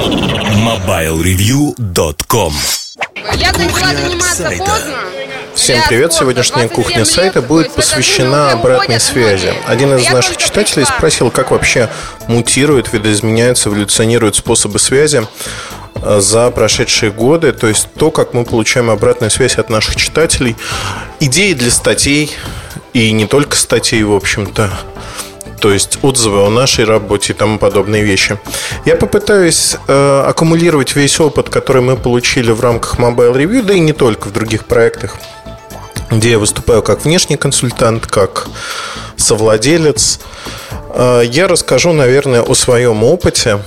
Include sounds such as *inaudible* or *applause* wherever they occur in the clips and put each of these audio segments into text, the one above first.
MobileReview.com Я начала заниматься сайта. поздно. Всем привет! Сегодняшняя 27 кухня сайта будет посвящена обратной связи. Один из наших читателей спросил, как вообще мутируют, видоизменяются, эволюционируют способы связи э, за прошедшие годы, то есть то, как мы получаем обратную связь от наших читателей, идеи для статей и не только статей, в общем-то, то есть отзывы о нашей работе и тому подобные вещи. Я попытаюсь э, аккумулировать весь опыт, который мы получили в рамках Mobile Review, да и не только в других проектах, где я выступаю как внешний консультант, как совладелец. Э, Я расскажу, наверное, о своем опыте.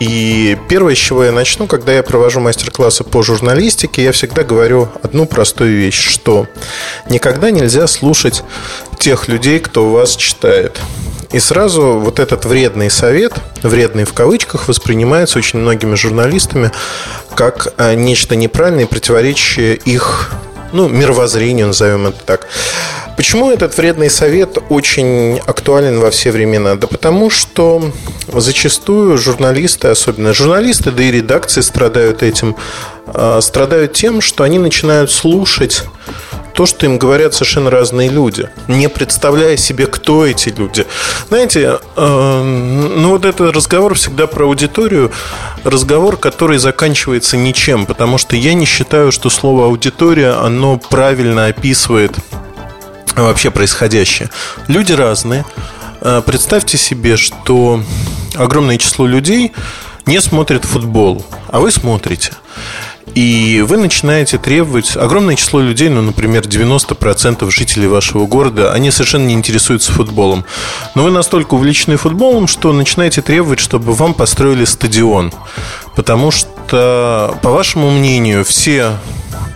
И первое, с чего я начну, когда я провожу мастер-классы по журналистике, я всегда говорю одну простую вещь, что никогда нельзя слушать тех людей, кто вас читает. И сразу вот этот вредный совет, вредный в кавычках, воспринимается очень многими журналистами как э, нечто неправильное, и противоречащее их ну, мировоззрению, назовем это так. Почему этот вредный совет очень актуален во все времена? Да потому что зачастую журналисты, особенно журналисты, да и редакции страдают этим, э, страдают тем, что они начинают слушать то, что им говорят совершенно разные люди, не представляя себе, кто эти люди. Знаете, э, ну вот этот разговор всегда про аудиторию, разговор, который заканчивается ничем, потому что я не считаю, что слово аудитория, оно правильно описывает вообще происходящее. Люди разные. Э, Представьте себе, что огромное число людей не смотрит футбол, а вы смотрите. И вы начинаете требовать огромное число людей, ну, например, 90% жителей вашего города, они совершенно не интересуются футболом. Но вы настолько увлечены футболом, что начинаете требовать, чтобы вам построили стадион. Потому что, по вашему мнению, все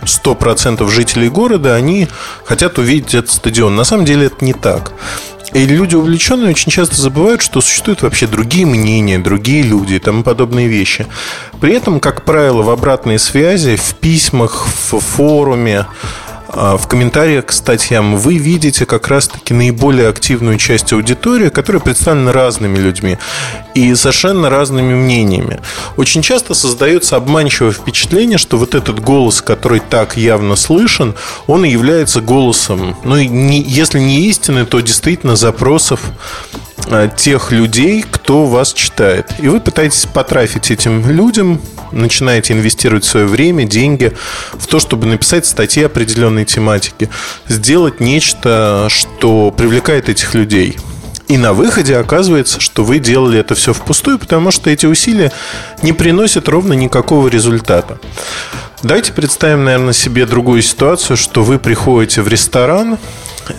100% жителей города, они хотят увидеть этот стадион. На самом деле это не так. И люди увлеченные очень часто забывают, что существуют вообще другие мнения, другие люди и тому подобные вещи. При этом, как правило, в обратной связи, в письмах, в форуме, в комментариях к статьям вы видите как раз-таки наиболее активную часть аудитории, которая представлена разными людьми и совершенно разными мнениями. Очень часто создается обманчивое впечатление, что вот этот голос, который так явно слышен, он и является голосом, ну, не, если не истины, то действительно запросов а, тех людей, кто вас читает. И вы пытаетесь потрафить этим людям, начинаете инвестировать свое время, деньги в то, чтобы написать статьи определенной тематики, сделать нечто, что привлекает этих людей. И на выходе оказывается, что вы делали это все впустую, потому что эти усилия не приносят ровно никакого результата. Давайте представим, наверное, себе другую ситуацию, что вы приходите в ресторан,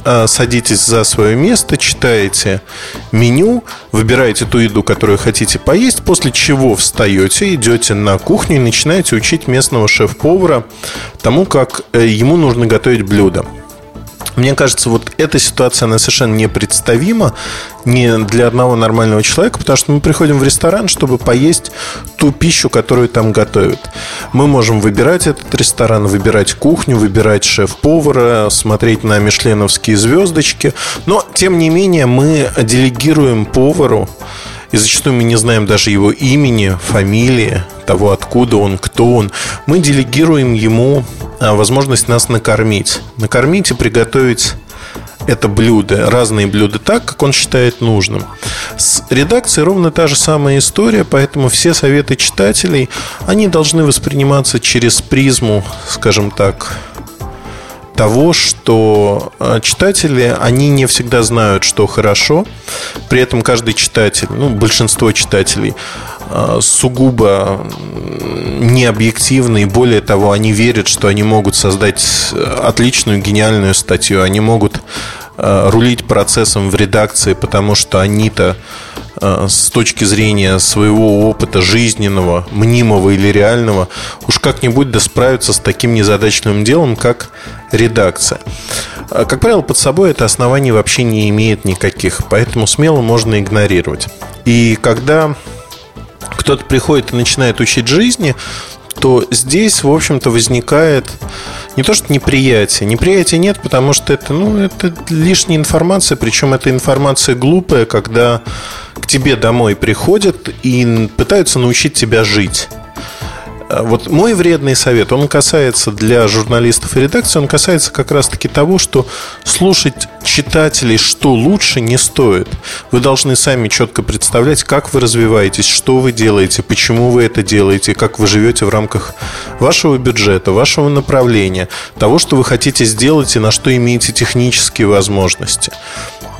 а, садитесь за свое место, читаете меню, выбираете ту еду, которую хотите поесть, после чего встаете, идете на кухню и начинаете учить местного шеф-повара тому, как э, ему нужно готовить блюдо. Мне кажется, вот эта ситуация, она совершенно непредставима не для одного нормального человека, потому что мы приходим в ресторан, чтобы поесть ту пищу, которую там готовят. Мы можем выбирать этот ресторан, выбирать кухню, выбирать шеф-повара, смотреть на мишленовские звездочки, но, тем не менее, мы делегируем повару и зачастую мы не знаем даже его имени, фамилии, того, откуда он, кто он. Мы делегируем ему а, возможность нас накормить. Накормить и приготовить это блюдо, разные блюда так, как он считает нужным. С редакцией ровно та же самая история, поэтому все советы читателей, они должны восприниматься через призму, скажем так, того, что э, читатели, они не всегда знают, что хорошо. При этом каждый читатель, ну, большинство читателей э, сугубо необъективны, и более того, они верят, что они могут создать э, отличную, гениальную статью, они могут рулить процессом в редакции, потому что они-то с точки зрения своего опыта жизненного, мнимого или реального, уж как-нибудь да справятся с таким незадачным делом, как редакция. Как правило, под собой это основание вообще не имеет никаких, поэтому смело можно игнорировать. И когда кто-то приходит и начинает учить жизни, то здесь, в общем-то, возникает не то, что неприятие. Неприятия нет, потому что это, ну, это лишняя информация, причем эта информация глупая, когда к тебе домой приходят и пытаются научить тебя жить. А вот мой вредный совет, он касается для журналистов и редакции, он касается как раз-таки того, что слушать читателей, что лучше, не стоит. Вы должны сами четко представлять, как вы развиваетесь, что вы делаете, почему вы это делаете, как вы живете в рамках вашего бюджета, вашего направления, того, что вы хотите сделать и на что имеете технические возможности.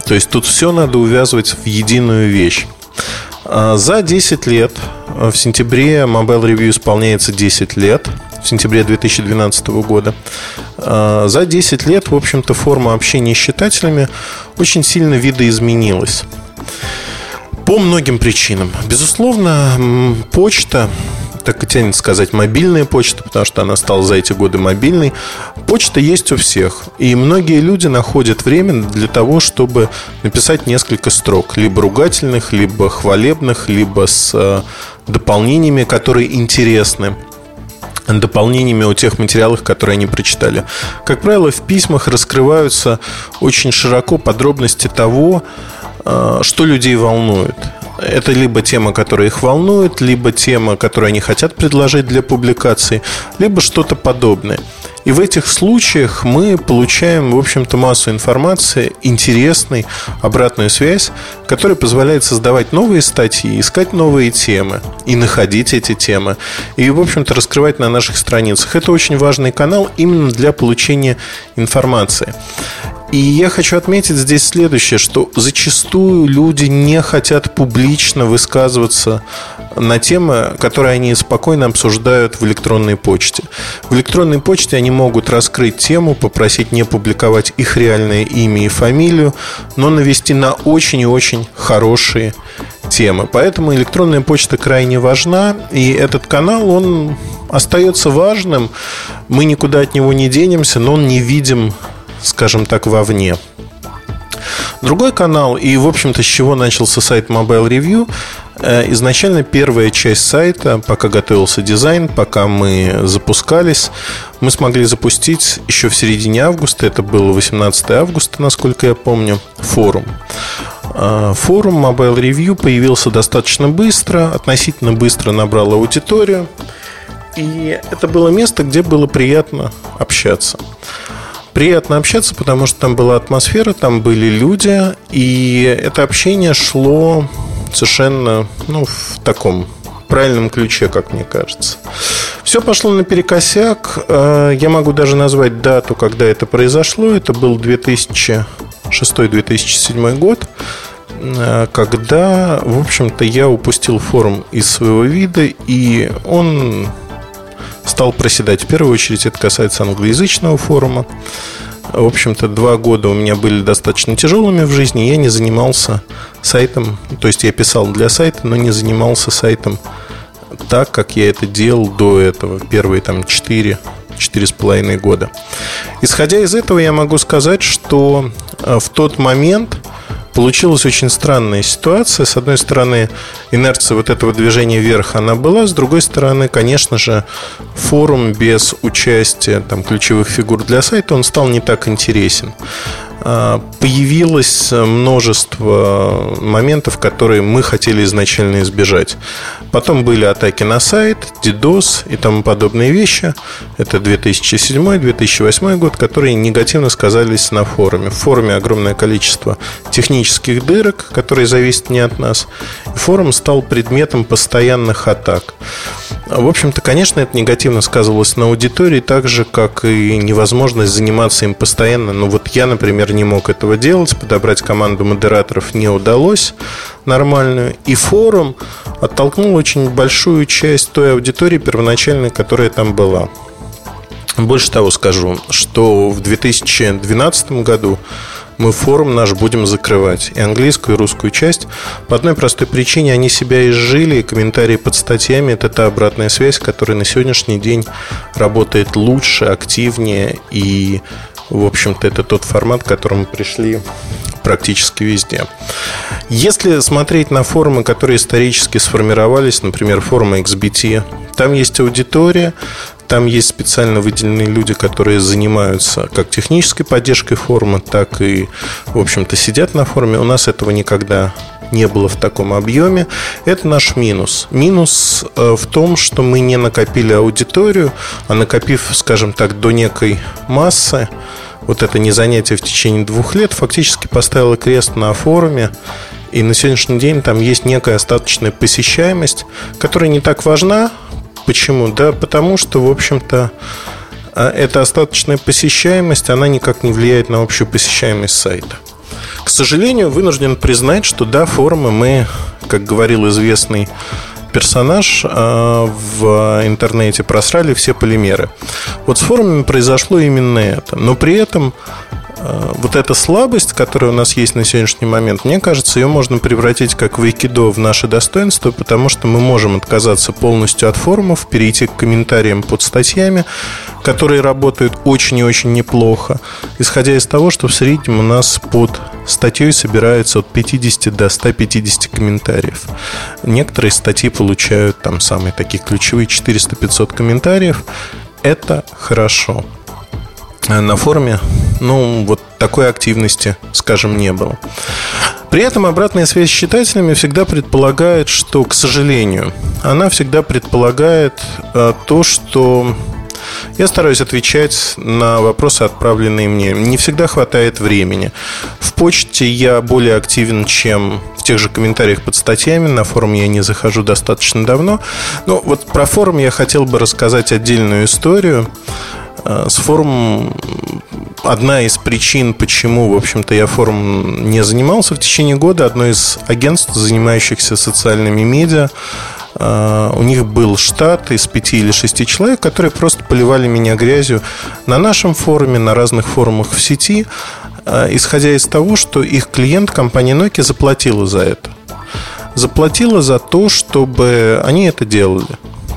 То есть тут все надо увязывать в единую вещь. А, за 10 лет, а, в сентябре Mobile Review исполняется 10 лет, в сентябре 2012 года. А, за 10 лет, в общем-то, форма общения с читателями очень сильно видоизменилась. По многим причинам. Безусловно, почта так и тянет сказать мобильная почта, потому что она стала за эти годы мобильной. Почта есть у всех. И многие люди находят время для того, чтобы написать несколько строк. Либо ругательных, либо хвалебных, либо с э, дополнениями, которые интересны дополнениями о тех материалах, которые они прочитали. Как правило, в письмах раскрываются очень широко подробности того, э, что людей волнует. Это либо тема, которая их волнует, либо тема, которую они хотят предложить для публикации, либо что-то подобное. И в этих случаях мы получаем, в общем-то, массу информации, интересной, обратную связь, которая позволяет создавать новые статьи, искать новые темы и находить эти темы. И, в общем-то, раскрывать на наших страницах. Это очень важный канал именно для получения информации. И я хочу отметить здесь следующее, что зачастую люди не хотят публично высказываться на темы, которые они спокойно обсуждают в электронной почте. В электронной почте они могут раскрыть тему, попросить не публиковать их реальное имя и фамилию, но навести на очень и очень хорошие темы. Поэтому электронная почта крайне важна, и этот канал, он остается важным. Мы никуда от него не денемся, но он не видим скажем так, вовне. Другой канал, и, в общем-то, с чего начался сайт Mobile Review, э, изначально первая часть сайта, пока готовился дизайн, пока мы запускались, мы смогли запустить еще в середине августа, это было 18 августа, насколько я помню, форум. Э, форум Mobile Review появился достаточно быстро, относительно быстро набрал аудиторию, и это было место, где было приятно общаться приятно общаться, потому что там была атмосфера, там были люди, и это общение шло совершенно ну, в таком правильном ключе, как мне кажется. Все пошло наперекосяк. Э, я могу даже назвать дату, когда это произошло. Это был 2006-2007 год э, когда, в общем-то, я упустил форум из своего вида, и он стал проседать. В первую очередь это касается англоязычного форума. В общем-то, два года у меня были достаточно тяжелыми в жизни. Я не занимался сайтом. То есть я писал для сайта, но не занимался сайтом так, как я это делал до этого. Первые там четыре четыре с половиной года. Исходя из этого, я могу сказать, что э, в тот момент получилась очень странная ситуация. С одной стороны, инерция вот этого движения вверх, она была. С другой стороны, конечно же, форум без участия там, ключевых фигур для сайта, он стал не так интересен. А, появилось множество моментов, которые мы хотели изначально избежать. Потом были атаки на сайт, DDoS и тому подобные вещи. Это 2007-2008 год, которые негативно сказались на форуме. В форуме огромное количество технических дырок, которые зависят не от нас. Форум стал предметом постоянных атак. В общем-то, конечно, это негативно сказывалось на аудитории, так же, как и невозможность заниматься им постоянно. Ну вот я, например, не мог этого делать, подобрать команду модераторов не удалось нормальную. И форум оттолкнул очень большую часть той аудитории первоначальной, которая там была. Больше того скажу, что в 2012 году мы форум наш будем закрывать. И английскую, и русскую часть. По одной простой причине они себя изжили, и комментарии под статьями – это та обратная связь, которая на сегодняшний день работает лучше, активнее. И, в общем-то, это тот формат, к которому пришли практически везде. Если смотреть на форумы, которые исторически сформировались, например, форумы XBT, там есть аудитория, там есть специально выделенные люди, которые занимаются как технической поддержкой форума, так и, в общем-то, сидят на форуме. У нас этого никогда не было в таком объеме. Это наш минус. Минус э, в том, что мы не накопили аудиторию, а накопив, скажем так, до некой массы, вот это не занятие в течение двух лет фактически поставило крест на форуме. И на сегодняшний день там есть некая остаточная посещаемость, которая не так важна. Почему? Да потому что, в общем-то, а эта остаточная посещаемость, она никак не влияет на общую посещаемость сайта. К сожалению, вынужден признать, что да, форумы мы, как говорил известный персонаж а, в интернете, просрали все полимеры. Вот с форумами произошло именно это. Но при этом вот эта слабость, которая у нас есть на сегодняшний момент, мне кажется, ее можно превратить как в айкидо в наше достоинство, потому что мы можем отказаться полностью от форумов, перейти к комментариям под статьями, которые работают очень и очень неплохо, исходя из того, что в среднем у нас под статьей собирается от 50 до 150 комментариев. Некоторые статьи получают там самые такие ключевые 400-500 комментариев. Это хорошо. На форуме, ну, вот такой активности, скажем, не было. При этом обратная связь с читателями всегда предполагает, что, к сожалению, она всегда предполагает э, то, что я стараюсь отвечать на вопросы, отправленные мне. Не всегда хватает времени. В почте я более активен, чем в тех же комментариях под статьями. На форум я не захожу достаточно давно. Но вот про форум я хотел бы рассказать отдельную историю. Э, с форумом одна из причин, почему, в общем-то, я форум не занимался в течение года, одно из агентств, занимающихся социальными медиа, а, у них был штат из пяти или шести человек, которые просто поливали меня грязью на нашем форуме, на разных форумах в сети, а, исходя из того, что их клиент, компания Nokia, заплатила за это. Заплатила за то, чтобы они это делали.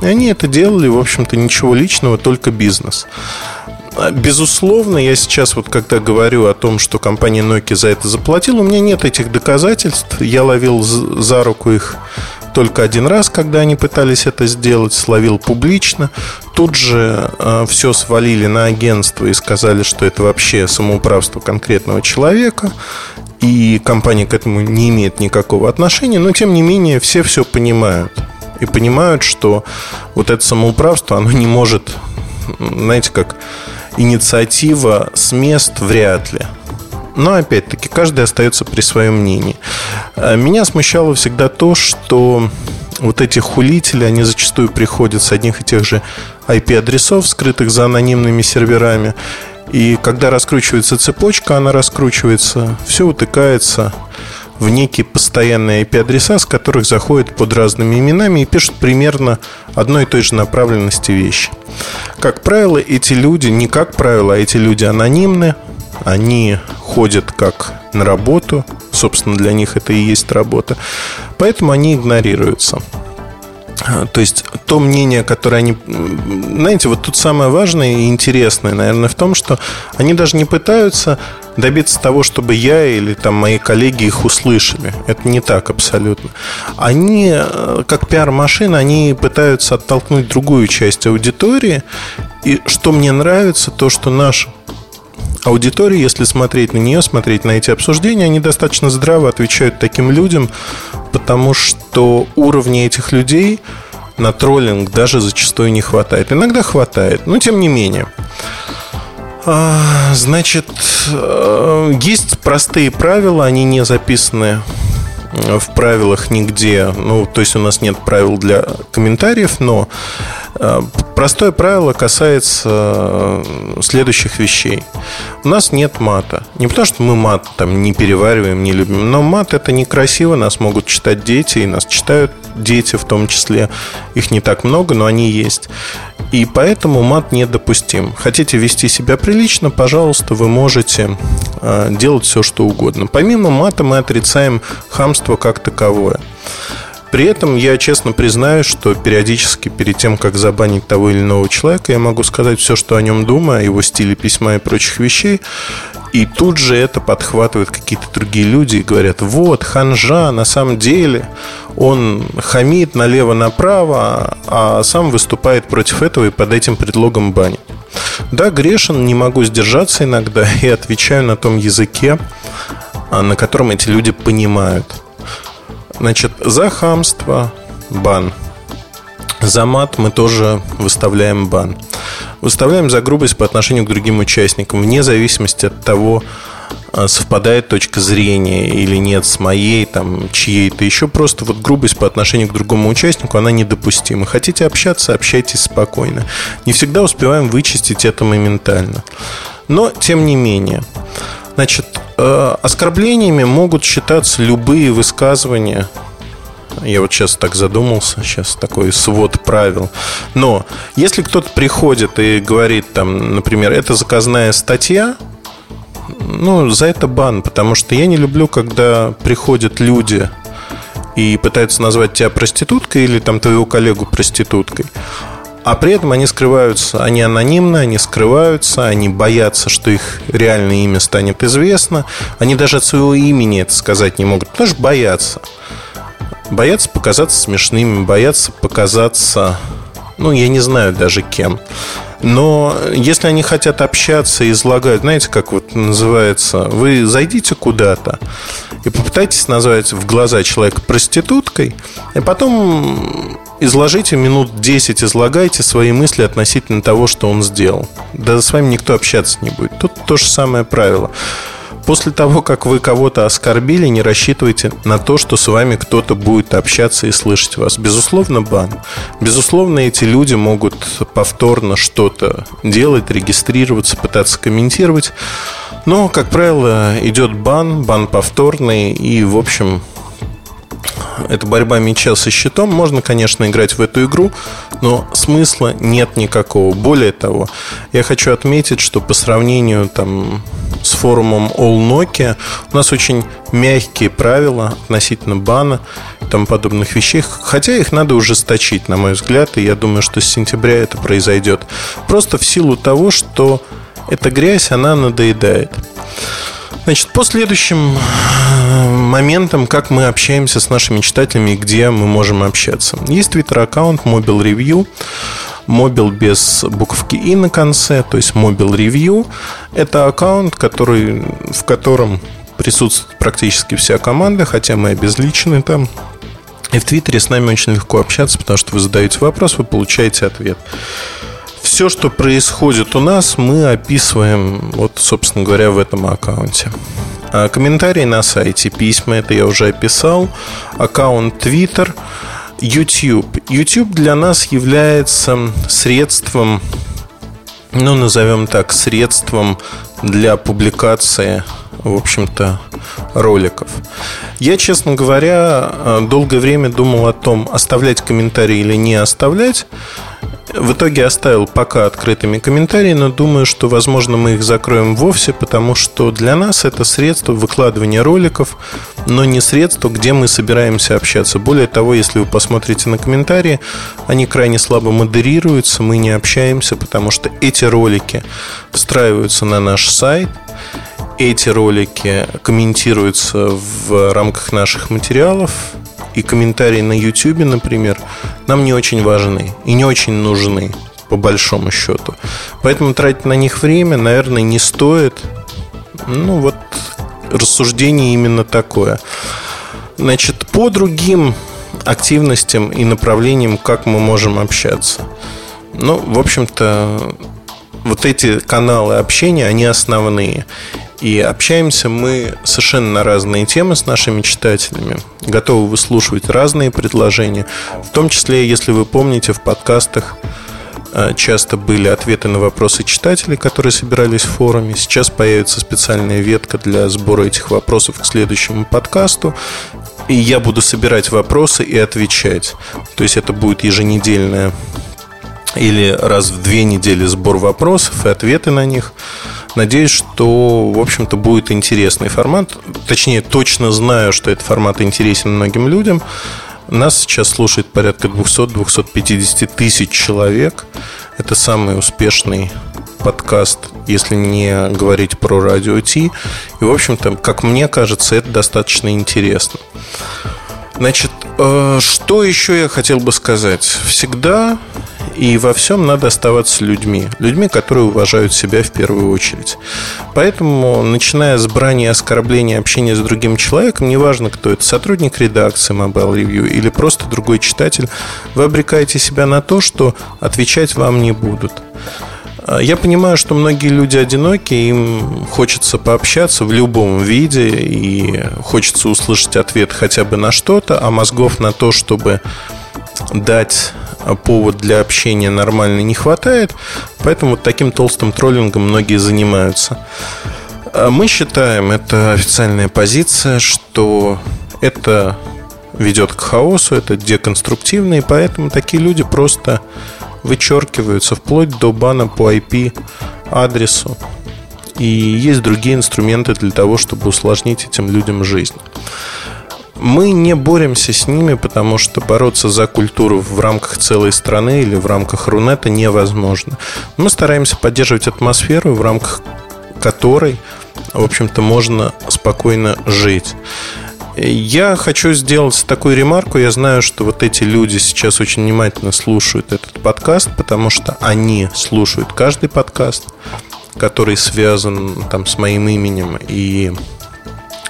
И они это делали, в общем-то, ничего личного, только бизнес. А, безусловно, я сейчас вот когда говорю о том, что компания Nokia за это заплатила, у меня нет этих доказательств. Я ловил за руку их только один раз, когда они пытались это сделать, словил публично. Тут же э, все свалили на агентство и сказали, что это вообще самоуправство конкретного человека. И компания к этому не имеет никакого отношения. Но, тем не менее, все все понимают. И понимают, что вот это самоуправство, оно не может, знаете, как инициатива с мест вряд ли. Но опять-таки каждый остается при своем мнении. А, меня смущало всегда то, что вот эти хулители, они зачастую приходят с одних и тех же IP-адресов, скрытых за анонимными серверами. И когда раскручивается цепочка, она раскручивается, все утыкается в некие постоянные IP-адреса, с которых заходят под разными именами и пишут примерно одной и той же направленности вещи. Как правило, эти люди, не как правило, а эти люди анонимны, они ходят как на работу, собственно, для них это и есть работа, поэтому они игнорируются. А, то есть то мнение, которое они... Знаете, вот тут самое важное и интересное, наверное, в том, что они даже не пытаются добиться того, чтобы я или там мои коллеги их услышали. Это не так абсолютно. Они, э, как пиар-машина, они пытаются оттолкнуть другую часть аудитории. И что мне нравится, то, что наш аудитории, если смотреть на нее, смотреть на эти обсуждения, они достаточно здраво отвечают таким людям, потому что уровня этих людей на троллинг даже зачастую не хватает. Иногда хватает, но тем не менее. А, значит, э, есть простые правила, они не записаны в правилах нигде. Ну, то есть у нас нет правил для комментариев, но простое правило касается э, следующих вещей. У нас нет мата. Не потому, что мы мат там не перевариваем, не любим, но мат это некрасиво, нас могут читать дети, и нас читают дети в том числе. Их не так много, но они есть. И поэтому мат недопустим. Хотите вести себя прилично, пожалуйста, вы можете э, делать все, что угодно. Помимо мата мы отрицаем хамство как таковое. При этом я честно признаю, что периодически перед тем, как забанить того или иного человека, я могу сказать все, что о нем думаю, о его стиле письма и прочих вещей. И тут же это подхватывают какие-то другие люди и говорят, вот, ханжа, на самом деле он хамит налево-направо, а сам выступает против этого и под этим предлогом банит. Да, грешен, не могу сдержаться иногда *laughs* и отвечаю на том языке, а, на котором эти люди понимают. Значит, за хамство бан. За мат мы тоже выставляем бан. Выставляем за грубость по отношению к другим участникам, вне зависимости от того, а, совпадает точка зрения или нет с моей, там, чьей-то еще. Просто вот грубость по отношению к другому участнику, она недопустима. Хотите общаться, общайтесь спокойно. Не всегда успеваем вычистить это моментально. Но, тем не менее, значит, э, оскорблениями могут считаться любые высказывания, я вот сейчас так задумался, сейчас такой свод правил. Но если кто-то приходит и говорит, там, например, это заказная статья, ну, за это бан, потому что я не люблю, когда приходят люди и пытаются назвать тебя проституткой или там твоего коллегу проституткой. А при этом они скрываются, они анонимны, они скрываются, они боятся, что их реальное имя станет известно. Они даже от своего имени это сказать не могут, потому что боятся. Боятся показаться смешными, боятся показаться, ну, я не знаю даже кем. Но если они хотят общаться и излагать, знаете, как вот называется, вы зайдите куда-то и попытайтесь назвать в глаза человека проституткой, и потом изложите минут 10, излагайте свои мысли относительно того, что он сделал. Да с вами никто общаться не будет. Тут то же самое правило. После того, как вы кого-то оскорбили, не рассчитывайте на то, что с вами кто-то будет общаться и слышать вас. Безусловно, бан. Безусловно, эти люди могут повторно что-то делать, регистрироваться, пытаться комментировать. Но, как правило, идет бан, бан повторный, и, в общем, это борьба мяча со щитом. Можно, конечно, играть в эту игру, но смысла нет никакого. Более того, я хочу отметить, что по сравнению там, с форумом All Nokia у нас очень мягкие правила относительно бана и тому подобных вещей. Хотя их надо ужесточить, на мой взгляд, и я думаю, что с сентября это произойдет. Просто в силу того, что эта грязь, она надоедает. Значит, по следующим э, моментам, как мы общаемся с нашими читателями где мы можем общаться. Есть твиттер-аккаунт Mobile Review. Mobile без буковки «и» на конце, то есть Mobile Review. Это аккаунт, который, в котором присутствует практически вся команда, хотя мы обезличены там. И в Твиттере с нами очень легко общаться, потому что вы задаете вопрос, вы получаете ответ все, что происходит у нас, мы описываем, вот, собственно говоря, в этом аккаунте. А комментарии на сайте, письма, это я уже описал. Аккаунт Twitter, YouTube. YouTube для нас является средством, ну, назовем так, средством для публикации, в общем-то, роликов. Я, честно говоря, долгое время думал о том, оставлять комментарии или не оставлять. В итоге оставил пока открытыми комментарии, но думаю, что, возможно, мы их закроем вовсе, потому что для нас это средство выкладывания роликов, но не средство, где мы собираемся общаться. Более того, если вы посмотрите на комментарии, они крайне слабо модерируются, мы не общаемся, потому что эти ролики встраиваются на наш сайт, эти ролики комментируются в рамках наших материалов, и комментарии на YouTube, например, нам не очень важны и не очень нужны, по большому счету. Поэтому тратить на них время, наверное, не стоит. Ну, вот рассуждение именно такое. Значит, по другим активностям и направлениям, как мы можем общаться. Ну, в общем-то, вот эти каналы общения, они основные. И общаемся мы совершенно на разные темы с нашими читателями. Готовы выслушивать разные предложения. В том числе, если вы помните, в подкастах э, часто были ответы на вопросы читателей, которые собирались в форуме. Сейчас появится специальная ветка для сбора этих вопросов к следующему подкасту. И я буду собирать вопросы и отвечать. То есть это будет еженедельная или раз в две недели сбор вопросов и ответы на них. Надеюсь, что, в общем-то, будет интересный формат. Точнее, точно знаю, что этот формат интересен многим людям. Нас сейчас слушает порядка 200-250 тысяч человек. Это самый успешный подкаст, если не говорить про радио Ти. И, в общем-то, как мне кажется, это достаточно интересно. Значит, э, что еще я хотел бы сказать? Всегда И во всем надо оставаться людьми. Людьми, которые уважают себя в первую очередь. Поэтому, начиная с брани, оскорбления, общения с другим человеком, неважно, кто это, сотрудник редакции Mobile Review или просто другой читатель, вы обрекаете себя на то, что отвечать вам не будут. А, я понимаю, что многие люди одиноки, им хочется пообщаться в любом виде и хочется услышать ответ хотя бы на что-то, а мозгов на то, чтобы дать повод для общения нормально не хватает, поэтому вот таким толстым троллингом многие занимаются. А мы считаем, это официальная позиция, что это ведет к хаосу, это деконструктивно, и поэтому такие люди просто вычеркиваются вплоть до бана по IP адресу. И есть другие инструменты для того, чтобы усложнить этим людям жизнь. Мы не боремся с ними, потому что бороться за культуру в рамках целой страны или в рамках Рунета невозможно. Мы стараемся поддерживать атмосферу, в рамках которой, в общем-то, можно спокойно жить. Я хочу сделать такую ремарку. Я знаю, что вот эти люди сейчас очень внимательно слушают этот подкаст, потому что они слушают каждый подкаст, который связан там с моим именем. И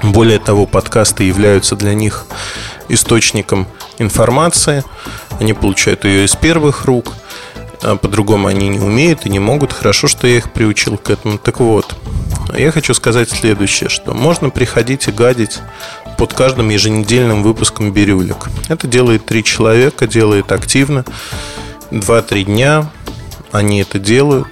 более того, подкасты являются для них источником информации. Они получают ее из первых рук. А по-другому они не умеют и не могут. Хорошо, что я их приучил к этому. Так вот, я хочу сказать следующее, что можно приходить и гадить под каждым еженедельным выпуском «Бирюлик». Это делает три человека, делает активно. Два-три дня они это делают,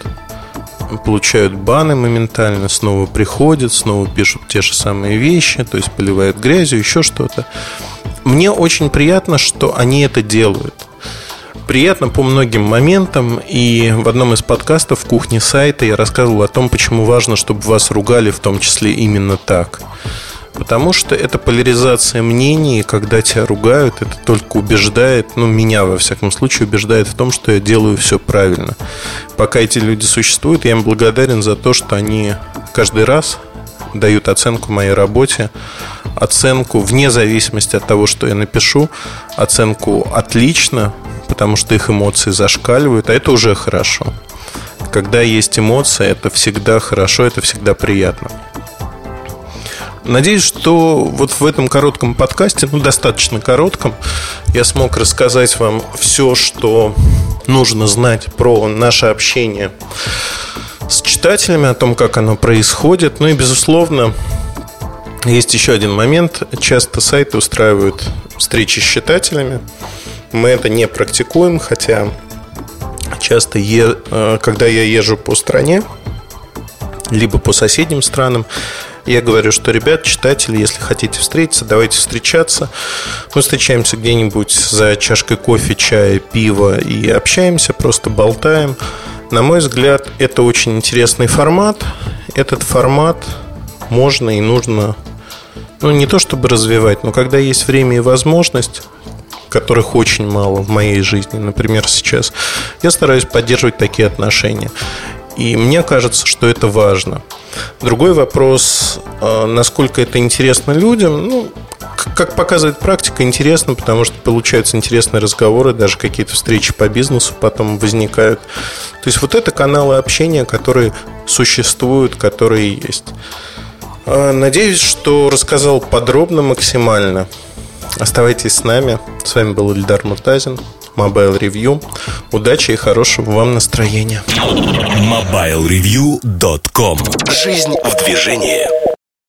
получают баны моментально, снова приходят, снова пишут те же самые вещи, то есть поливают грязью, еще что-то. Мне очень приятно, что они это делают. Приятно по многим моментам, и в одном из подкастов в кухне сайта я рассказывал о том, почему важно, чтобы вас ругали в том числе именно так. Потому что это поляризация мнений, когда тебя ругают, это только убеждает, ну, меня, во всяком случае, убеждает в том, что я делаю все правильно. Пока эти люди существуют, я им благодарен за то, что они каждый раз дают оценку моей работе, оценку вне зависимости от того, что я напишу, оценку отлично, потому что их эмоции зашкаливают, а это уже хорошо. Когда есть эмоции, это всегда хорошо, это всегда приятно. Надеюсь, что вот в этом коротком подкасте, ну, достаточно коротком, я смог рассказать вам все, что нужно знать про наше общение с читателями, о том, как оно происходит. Ну и, безусловно, есть еще один момент. Часто сайты устраивают встречи с читателями. Мы это не практикуем, хотя часто, э, когда я езжу по стране, либо по соседним странам, я говорю, что, ребят, читатели, если хотите встретиться, давайте встречаться. Мы встречаемся где-нибудь за чашкой кофе, чая, пива и общаемся, просто болтаем. На мой взгляд, это очень интересный формат. Этот формат можно и нужно, ну, не то чтобы развивать, но когда есть время и возможность, которых очень мало в моей жизни, например, сейчас, я стараюсь поддерживать такие отношения. И мне кажется, что это важно. Другой вопрос, а, насколько это интересно людям. Ну, как показывает практика, интересно, потому что получаются интересные разговоры, даже какие-то встречи по бизнесу потом возникают. То есть вот это каналы общения, которые существуют, которые есть. А, надеюсь, что рассказал подробно максимально. Оставайтесь с нами. С вами был Ильдар Муртазин. Mobile Review. Удачи и хорошего вам настроения. MobileReview.com Жизнь в движении.